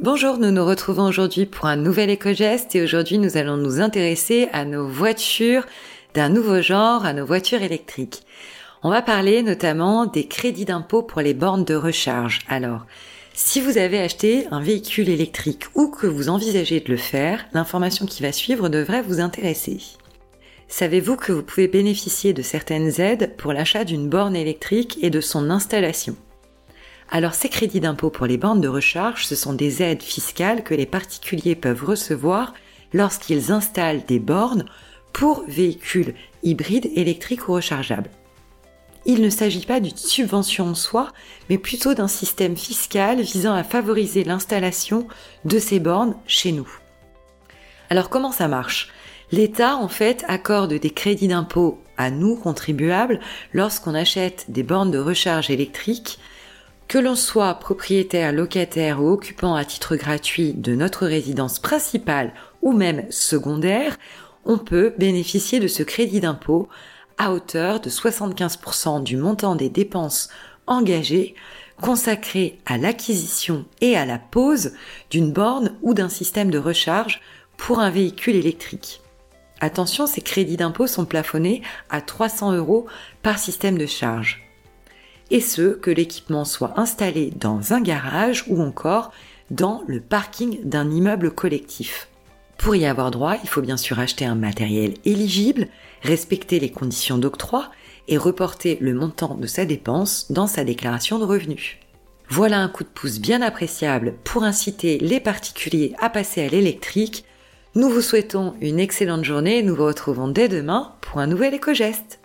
Bonjour, nous nous retrouvons aujourd'hui pour un nouvel éco-geste et aujourd'hui nous allons nous intéresser à nos voitures d'un nouveau genre, à nos voitures électriques. On va parler notamment des crédits d'impôt pour les bornes de recharge. Alors, si vous avez acheté un véhicule électrique ou que vous envisagez de le faire, l'information qui va suivre devrait vous intéresser. Savez-vous que vous pouvez bénéficier de certaines aides pour l'achat d'une borne électrique et de son installation? Alors ces crédits d'impôt pour les bornes de recharge, ce sont des aides fiscales que les particuliers peuvent recevoir lorsqu'ils installent des bornes pour véhicules hybrides, électriques ou rechargeables. Il ne s'agit pas d'une subvention en soi, mais plutôt d'un système fiscal visant à favoriser l'installation de ces bornes chez nous. Alors comment ça marche? L'État, en fait, accorde des crédits d'impôt à nous, contribuables, lorsqu'on achète des bornes de recharge électrique, que l'on soit propriétaire, locataire ou occupant à titre gratuit de notre résidence principale ou même secondaire, on peut bénéficier de ce crédit d'impôt à hauteur de 75% du montant des dépenses engagées consacrées à l'acquisition et à la pose d'une borne ou d'un système de recharge pour un véhicule électrique. Attention, ces crédits d'impôt sont plafonnés à 300 euros par système de charge. Et ce, que l'équipement soit installé dans un garage ou encore dans le parking d'un immeuble collectif. Pour y avoir droit, il faut bien sûr acheter un matériel éligible, respecter les conditions d'octroi et reporter le montant de sa dépense dans sa déclaration de revenus. Voilà un coup de pouce bien appréciable pour inciter les particuliers à passer à l'électrique. Nous vous souhaitons une excellente journée et nous vous retrouvons dès demain pour un nouvel éco-geste.